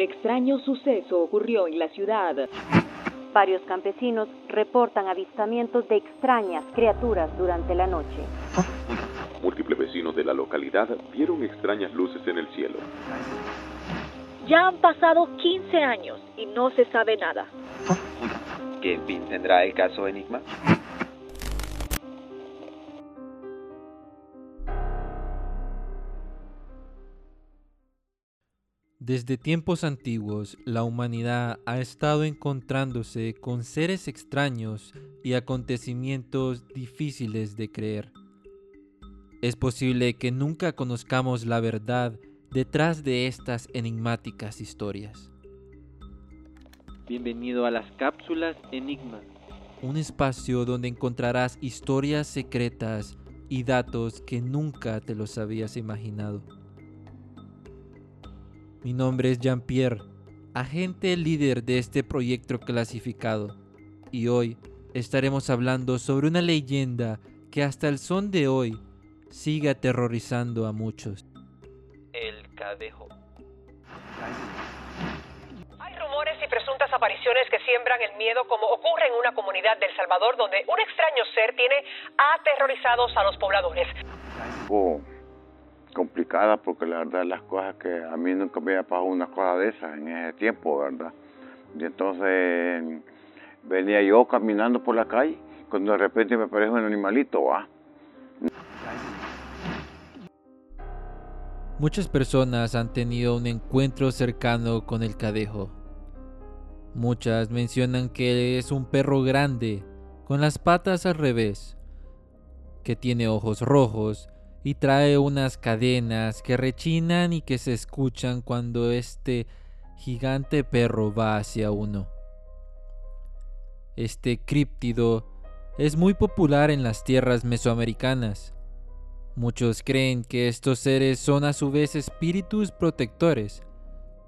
Un extraño suceso ocurrió en la ciudad. Varios campesinos reportan avistamientos de extrañas criaturas durante la noche. Múltiples vecinos de la localidad vieron extrañas luces en el cielo. Ya han pasado 15 años y no se sabe nada. ¿Qué fin tendrá el caso Enigma? Desde tiempos antiguos, la humanidad ha estado encontrándose con seres extraños y acontecimientos difíciles de creer. Es posible que nunca conozcamos la verdad detrás de estas enigmáticas historias. Bienvenido a las cápsulas Enigma. Un espacio donde encontrarás historias secretas y datos que nunca te los habías imaginado. Mi nombre es Jean-Pierre, agente líder de este proyecto clasificado, y hoy estaremos hablando sobre una leyenda que hasta el son de hoy sigue aterrorizando a muchos. El cadejo. Hay rumores y presuntas apariciones que siembran el miedo como ocurre en una comunidad del Salvador donde un extraño ser tiene aterrorizados a los pobladores. poco complicada porque la verdad las cosas que a mí nunca me había pasado una cosa de esas en ese tiempo, ¿verdad? Y entonces venía yo caminando por la calle cuando de repente me aparece un animalito, ¿va? Muchas personas han tenido un encuentro cercano con el cadejo. Muchas mencionan que es un perro grande, con las patas al revés, que tiene ojos rojos y trae unas cadenas que rechinan y que se escuchan cuando este gigante perro va hacia uno. Este críptido es muy popular en las tierras mesoamericanas. Muchos creen que estos seres son a su vez espíritus protectores,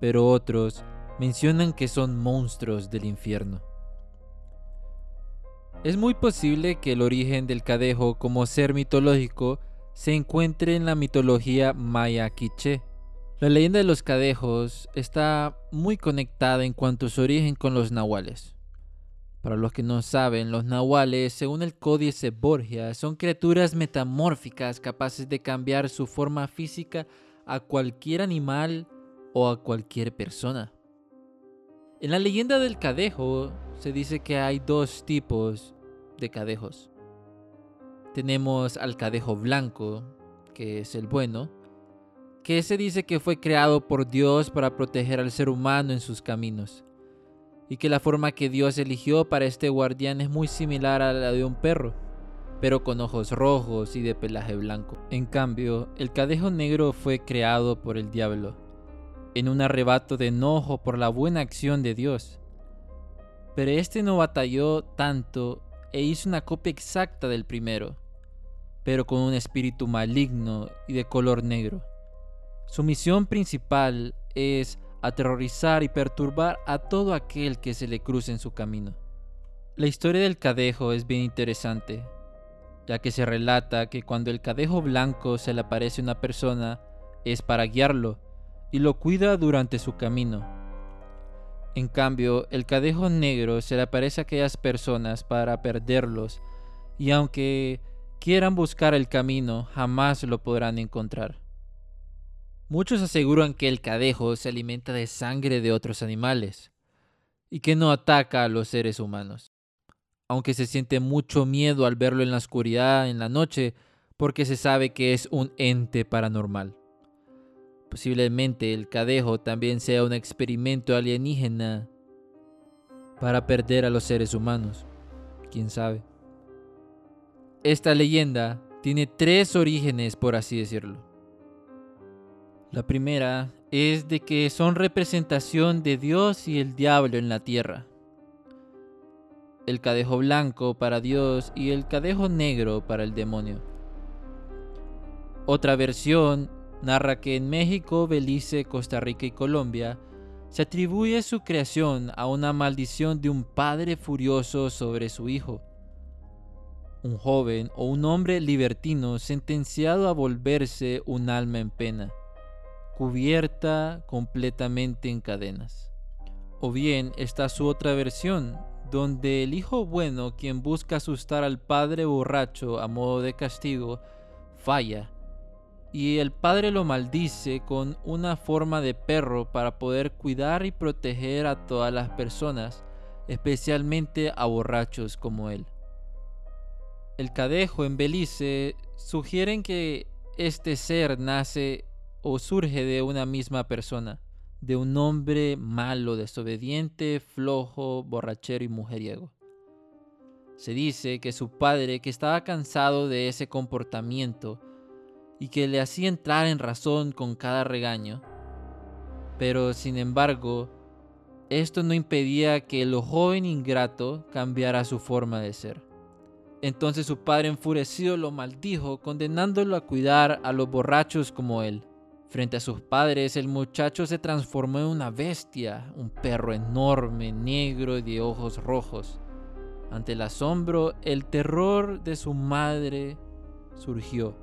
pero otros mencionan que son monstruos del infierno. Es muy posible que el origen del cadejo como ser mitológico se encuentre en la mitología maya quiché. La leyenda de los cadejos está muy conectada en cuanto a su origen con los nahuales. Para los que no saben, los nahuales, según el Códice Borgia, son criaturas metamórficas capaces de cambiar su forma física a cualquier animal o a cualquier persona. En la leyenda del cadejo se dice que hay dos tipos de cadejos. Tenemos al cadejo blanco, que es el bueno, que se dice que fue creado por Dios para proteger al ser humano en sus caminos, y que la forma que Dios eligió para este guardián es muy similar a la de un perro, pero con ojos rojos y de pelaje blanco. En cambio, el cadejo negro fue creado por el diablo, en un arrebato de enojo por la buena acción de Dios. Pero este no batalló tanto e hizo una copia exacta del primero pero con un espíritu maligno y de color negro. Su misión principal es aterrorizar y perturbar a todo aquel que se le cruce en su camino. La historia del cadejo es bien interesante, ya que se relata que cuando el cadejo blanco se le aparece a una persona es para guiarlo y lo cuida durante su camino. En cambio, el cadejo negro se le aparece a aquellas personas para perderlos y aunque quieran buscar el camino, jamás lo podrán encontrar. Muchos aseguran que el cadejo se alimenta de sangre de otros animales y que no ataca a los seres humanos, aunque se siente mucho miedo al verlo en la oscuridad en la noche porque se sabe que es un ente paranormal. Posiblemente el cadejo también sea un experimento alienígena para perder a los seres humanos. ¿Quién sabe? Esta leyenda tiene tres orígenes, por así decirlo. La primera es de que son representación de Dios y el diablo en la tierra. El cadejo blanco para Dios y el cadejo negro para el demonio. Otra versión narra que en México, Belice, Costa Rica y Colombia se atribuye su creación a una maldición de un padre furioso sobre su hijo. Un joven o un hombre libertino sentenciado a volverse un alma en pena, cubierta completamente en cadenas. O bien está su otra versión, donde el hijo bueno, quien busca asustar al padre borracho a modo de castigo, falla y el padre lo maldice con una forma de perro para poder cuidar y proteger a todas las personas, especialmente a borrachos como él. El cadejo en Belice sugieren que este ser nace o surge de una misma persona, de un hombre malo, desobediente, flojo, borrachero y mujeriego. Se dice que su padre, que estaba cansado de ese comportamiento, y que le hacía entrar en razón con cada regaño. Pero sin embargo, esto no impedía que el joven ingrato cambiara su forma de ser. Entonces su padre enfurecido lo maldijo, condenándolo a cuidar a los borrachos como él. Frente a sus padres, el muchacho se transformó en una bestia, un perro enorme, negro y de ojos rojos. Ante el asombro, el terror de su madre surgió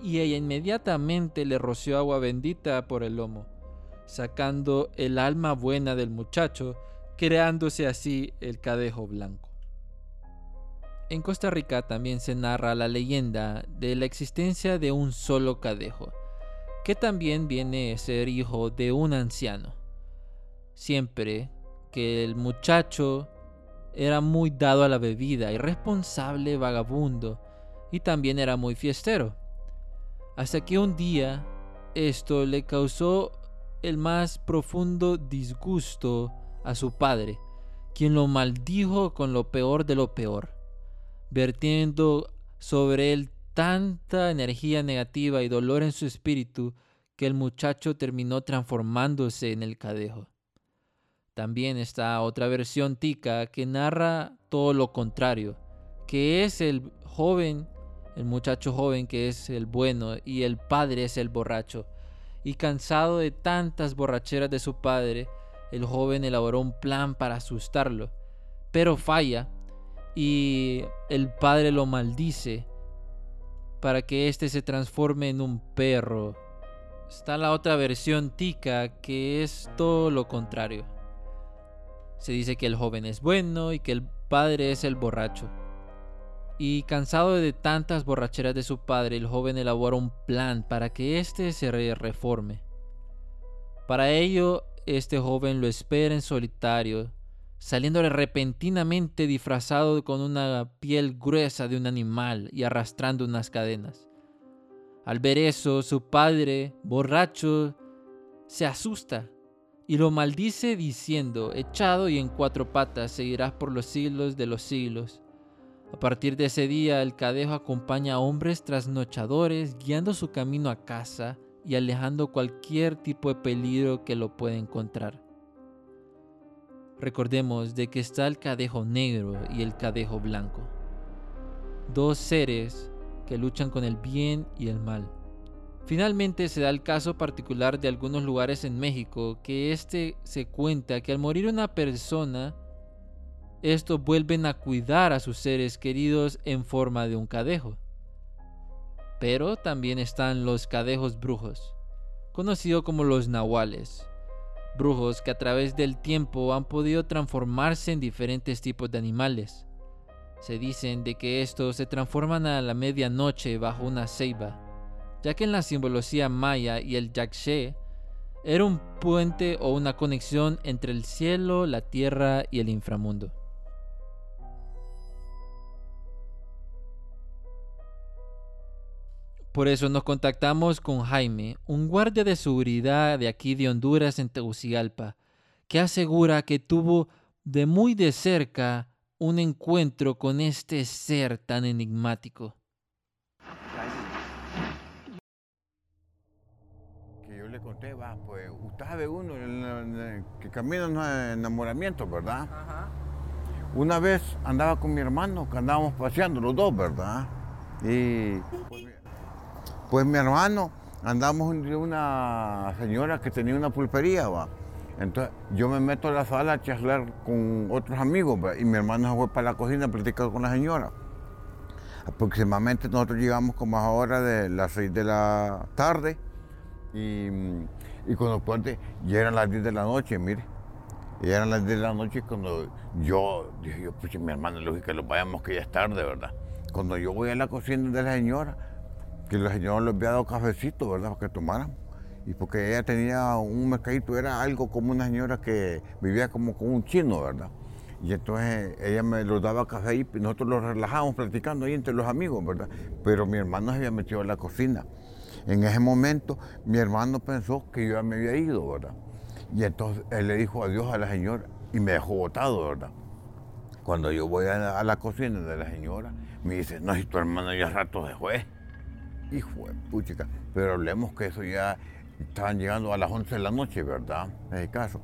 y ella inmediatamente le roció agua bendita por el lomo, sacando el alma buena del muchacho, creándose así el cadejo blanco. En Costa Rica también se narra la leyenda de la existencia de un solo cadejo, que también viene a ser hijo de un anciano. Siempre que el muchacho era muy dado a la bebida, irresponsable, vagabundo, y también era muy fiestero hasta que un día esto le causó el más profundo disgusto a su padre, quien lo maldijo con lo peor de lo peor, vertiendo sobre él tanta energía negativa y dolor en su espíritu que el muchacho terminó transformándose en el cadejo. También está otra versión tica que narra todo lo contrario, que es el joven el muchacho joven que es el bueno y el padre es el borracho. Y cansado de tantas borracheras de su padre, el joven elaboró un plan para asustarlo, pero falla y el padre lo maldice para que éste se transforme en un perro. Está la otra versión tica que es todo lo contrario. Se dice que el joven es bueno y que el padre es el borracho. Y cansado de tantas borracheras de su padre, el joven elabora un plan para que éste se reforme. Para ello, este joven lo espera en solitario, saliéndole repentinamente disfrazado con una piel gruesa de un animal y arrastrando unas cadenas. Al ver eso, su padre, borracho, se asusta y lo maldice diciendo, echado y en cuatro patas seguirás por los siglos de los siglos. A partir de ese día, el cadejo acompaña a hombres trasnochadores guiando su camino a casa y alejando cualquier tipo de peligro que lo pueda encontrar. Recordemos de que está el cadejo negro y el cadejo blanco. Dos seres que luchan con el bien y el mal. Finalmente se da el caso particular de algunos lugares en México que este se cuenta que al morir una persona estos vuelven a cuidar a sus seres queridos en forma de un cadejo. Pero también están los cadejos brujos, conocidos como los nahuales, brujos que a través del tiempo han podido transformarse en diferentes tipos de animales. Se dicen de que estos se transforman a la medianoche bajo una ceiba, ya que en la simbología maya y el yakshe era un puente o una conexión entre el cielo, la tierra y el inframundo. Por eso nos contactamos con Jaime, un guardia de seguridad de aquí de Honduras en Tegucigalpa, que asegura que tuvo de muy de cerca un encuentro con este ser tan enigmático. Que yo le conté, va, pues usted sabe uno que camina en enamoramiento, ¿verdad? Ajá. Una vez andaba con mi hermano, que andábamos paseando los dos, ¿verdad? Y pues, pues mi hermano, andamos de una señora que tenía una pulpería, va. Entonces yo me meto a la sala a charlar con otros amigos y mi hermano se fue para la cocina a platicar con la señora. Aproximadamente nosotros llegamos como a hora de las 6 de la tarde y, y cuando puente ya eran las 10 de la noche, mire. Ya eran las 10 de la noche cuando yo dije, yo, pues mi hermano, lógico que lo vayamos que ya es tarde, ¿verdad? Cuando yo voy a la cocina de la señora, que la señora les había dado cafecito, ¿verdad? Para que tomaran y porque ella tenía un mercadito, era algo como una señora que vivía como con un chino, ¿verdad? Y entonces ella me lo daba café y nosotros lo relajábamos platicando ahí entre los amigos, ¿verdad? Pero mi hermano se había metido en la cocina. En ese momento mi hermano pensó que yo ya me había ido, ¿verdad? Y entonces él le dijo adiós a la señora y me dejó botado, ¿verdad? Cuando yo voy a la, cocina de la señora, me dice, no, si tu hermano ya rato se fue. Hijo de puchica, pero hablemos que eso ya estaban llegando a las 11 de la noche, ¿verdad? En ese caso.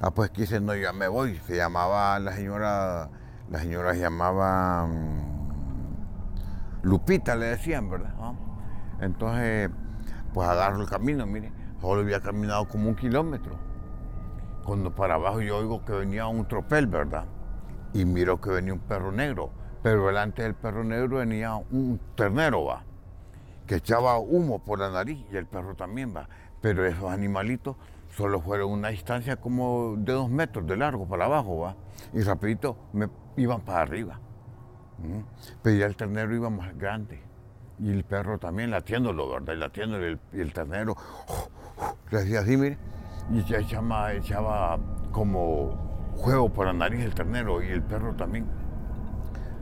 Ah, pues quise, no, ya me voy. Se llamaba la señora, la señora se llamaba mm, Lupita, le decían, ¿verdad? Ah, entonces, pues agarro el camino, mire, solo había caminado como un kilómetro. Cuando para abajo yo oigo que venía un tropel, ¿verdad? Y miro que venía un perro negro, pero delante del perro negro venía un ternero, ¿va? Que echaba humo por la nariz y el perro también, ¿va? pero esos animalitos solo fueron una distancia como de dos metros de largo para abajo, ¿va? Y rapidito me iban para arriba. Pero ya el ternero iba más grande. Y el perro también latiéndolo, ¿verdad? Y latiéndolo, y el, ternero le hacía así, mire, y ya echaba, echaba como juego por la nariz el ternero y el perro también.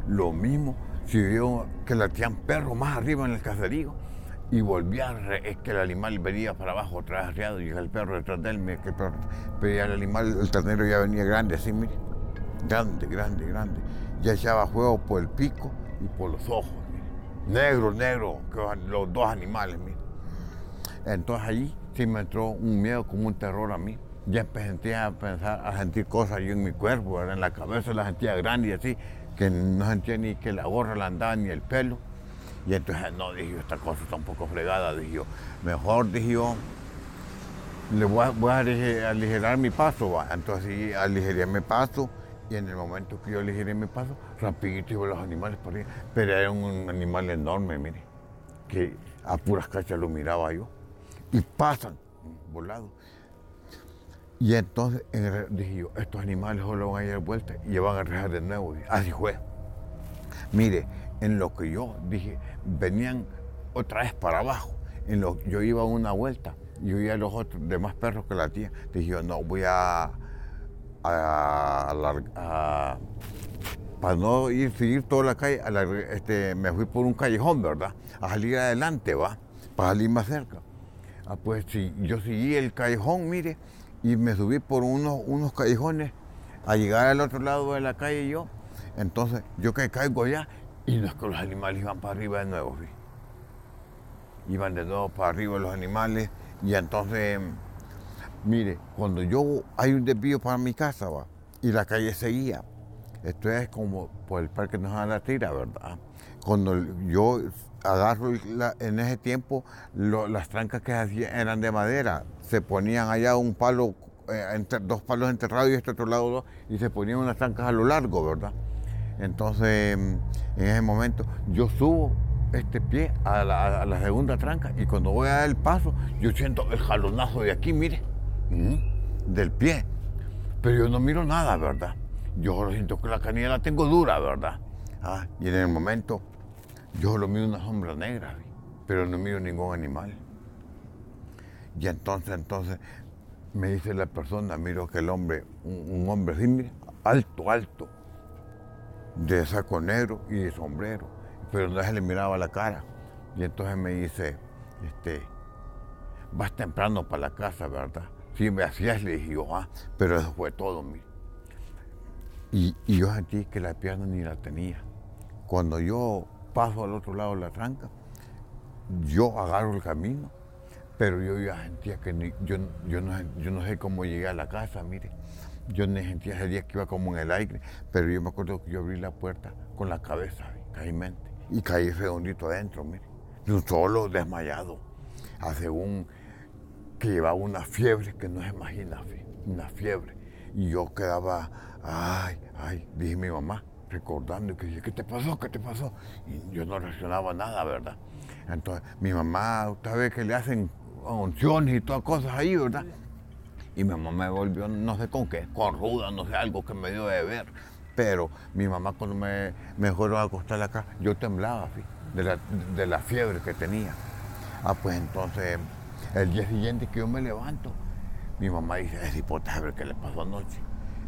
Lo mismo, si vio que latían perro más arriba en el caserío, y volvía, es que el animal venía para abajo arriado y el perro detrás de él, que el perro, pero el animal, el ternero ya venía grande, así, mire, grande, grande, grande. Ya echaba fuego por el pico y por los ojos, mire. negro, negro, los dos animales, mire. Entonces allí sí me entró un miedo, como un terror a mí. Ya empecé a pensar, a sentir cosas yo en mi cuerpo, en la cabeza la sentía grande y así, que no sentía ni que la gorra la andaba ni el pelo y entonces, no, dije yo, esta cosa está un poco fregada, dije yo. Mejor, dije yo, le voy a, aligerar mi paso, va. Entonces sí, aligeré mi paso y en el momento que yo aligeré mi paso, rapidito iban los animales por ahí. Pero era un animal enorme, mire, que a puras cachas lo miraba yo. Y pasan, volados. Y entonces dije yo, estos animales solo van a ir vuelta y van a regresar de nuevo. Así fue. Mire, en lo que yo dije, venían otra vez para abajo. En lo, yo iba una vuelta y oía a los otros demás perros que latían. Dije yo, no, voy a, para no ir seguir toda la calle, este, me fui por un callejón, ¿verdad? A salir adelante, ¿va? Para salir más cerca. Ah, pues sí, yo seguí el callejón, mire, y me subí por unos, unos callejones a llegar al otro lado de la calle yo. Entonces, yo que caigo allá y no que los animales iban para arriba de nuevo, ¿sí? Iban de nuevo para arriba los animales y entonces, mire, cuando yo hay un desvío para mi casa, va, y la calle seguía, esto es como por el parque nos da la tira, ¿verdad? Cuando yo agarro en ese tiempo, las trancas que hacían eran de madera, se ponían allá un palo, eh, dos palos enterrados y este otro lado dos, y se ponían unas trancas a lo largo, ¿verdad? Entonces, en ese momento, yo subo este pie a la, segunda tranca y cuando voy a dar el paso, yo siento el jalonazo de aquí, mire, del pie. Pero yo no miro nada, ¿verdad? Yo siento que la canilla la tengo dura, ¿verdad? Ah, y en el momento, yo solo miro una sombra negra, pero no miro ningún animal. Y entonces, entonces, me dice la persona, miro que el hombre, un, hombre así, alto, alto, de saco negro y de sombrero, pero no se le miraba la cara. Y entonces me dice, este, vas temprano para la casa, ¿verdad? Sí, me hacías, le dije yo, ah, pero eso fue todo, mi. Y, y, yo sentí que la pierna ni la tenía. Cuando yo paso al otro lado de la tranca, yo agarro el camino, Pero yo ya sentía que yo, yo, no, yo no sé cómo llegué a la casa, mire. Yo ni sentía ese día que iba como en el aire, pero yo me acuerdo que yo abrí la puerta con la cabeza, caímente, y caí redondito adentro, mire. De un solo desmayado, a según que llevaba una fiebre que no se imagina, una fiebre. Y yo quedaba, ay, ay, dije mi mamá, recordando, y que ¿qué te pasó? ¿Qué te pasó? Y yo no reaccionaba nada, ¿verdad? Entonces, mi mamá, usted ve que le hacen unciones y todas cosas ahí, ¿verdad? Y mi mamá me volvió, no sé con qué, con ruda, no sé, algo que me dio de ver. Pero mi mamá cuando me, me fueron a acostar acá, yo temblaba, fi, de la, de la fiebre que tenía. Ah, pues entonces, el día siguiente que yo me levanto, mi mamá dice, es hipótesis, a ver qué le pasó anoche.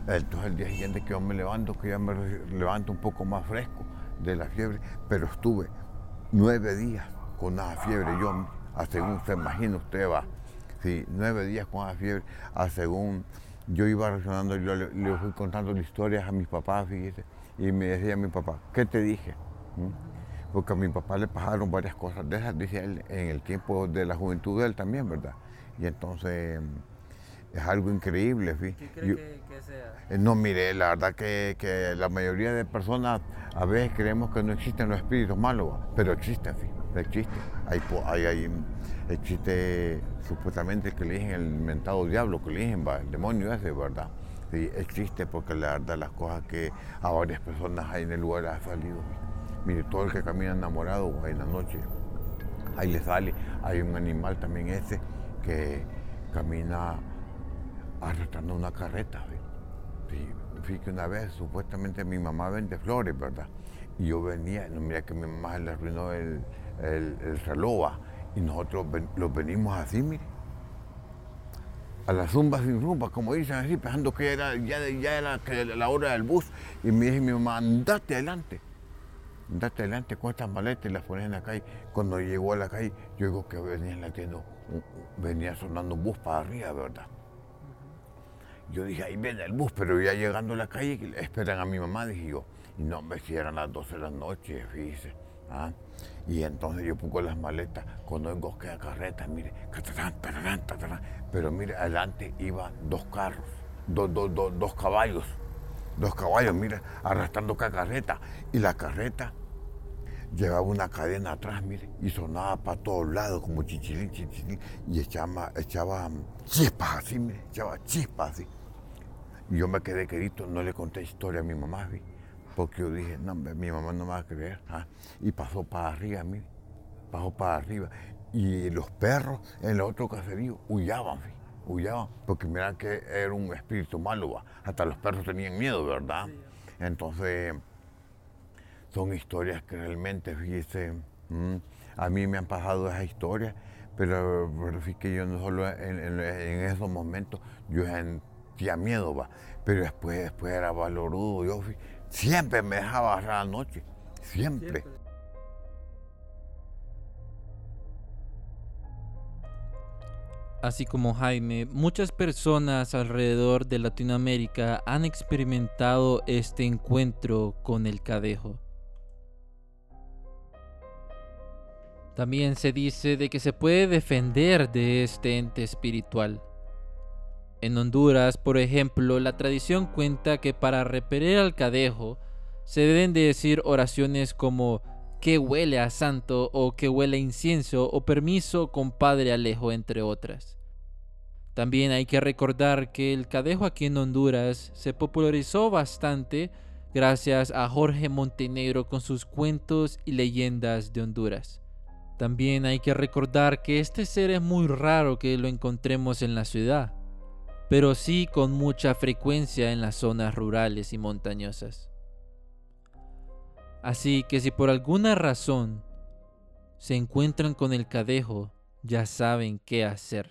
Entonces el día siguiente que yo me levanto, que ya me levanto un poco más fresco de la fiebre, pero estuve nueve días con una fiebre, yo, a según se imagina usted va, sí, nueve días con una fiebre, a según yo iba reaccionando, yo le, fui contando historias a mis papás, fíjese, y me decía mi papá, ¿qué te dije? ¿Mm? Porque a mi papá le pasaron varias cosas de esas, dice él, en el tiempo de la juventud de él también, ¿verdad? Y entonces es algo increíble, ¿sí? Yo- sea? eh, No, mire, la verdad que, que la mayoría de personas a veces creemos que no existen los espíritus malos, pero existen, sí, existen. Hay, hay, hay, existe supuestamente que le dicen el mentado diablo, que ¿va? el demonio ese, ¿verdad? Sí, existe porque la verdad las cosas que a varias personas ahí en el lugar ha salido. Mire, todo el que camina enamorado en la noche, ahí le sale. Hay un animal también ese que camina arrastrando una carreta. Sí, fíjate que una vez supuestamente mi mamá vende flores, ¿verdad? Y yo venía, mira que mi mamá le arruinó el, el, ¿va? y nosotros los venimos así, mire. A la zumba sin rumba, como dicen así, pensando que era, ya, ya era la hora del bus. Y me dice mi mamá, andate adelante. Andate adelante con estas maletas y las pones en la calle. Cuando llegó a la calle, yo digo que venía latiendo, un- un- venía sonando un bus para arriba, ¿verdad? Yo dije, ahí viene el bus, pero ya llegando a la calle, esperan a mi mamá, dije yo. Y no, me si las 12 de la noche, fíjese. ¿ah? Y entonces yo pongo las maletas, cuando vengo que carreta, mire, catarán, tararán, tatarán. pero mire, adelante iban dos carros, dos, dos, dos, dos caballos, dos caballos, mire, arrastrando carreta. Y la carreta llevaba una cadena atrás, mire, y sonaba para todos lados como chichilín, chichilín, y echaba, echaba mm, chispas así, mire, echaba chispas así. Yo me quedé querido, no le conté historia a mi mamá, vi, porque yo dije, no, mi mamá no me va a creer. ah. Y pasó para arriba, mire, pasó para arriba. Y los perros en el otro caserío huyaban, vi, huyaban, porque mira que era un espíritu malo, va. hasta los perros tenían miedo, ¿verdad? Entonces, son historias que realmente, fíjese, mm, a mí me han pasado esas historias, pero, pero sí que yo no solo en, en- en esos momentos, yo sentía miedo, va, pero después, después era valorudo, yo fui- siempre me dejaba agarrar la noche, siempre. Así como Jaime, muchas personas alrededor de Latinoamérica han experimentado este encuentro con el cadejo. También se dice de que se puede defender de este ente espiritual. En Honduras, por ejemplo, la tradición cuenta que para repeler al cadejo se deben de decir oraciones como que huele a santo o que huele a incienso o permiso compadre Alejo, entre otras. También hay que recordar que el cadejo aquí en Honduras se popularizó bastante gracias a Jorge Montenegro con sus cuentos y leyendas de Honduras. También hay que recordar que este ser es muy raro que lo encontremos en la ciudad, pero sí con mucha frecuencia en las zonas rurales y montañosas. Así que si por alguna razón se encuentran con el cadejo, ya saben qué hacer.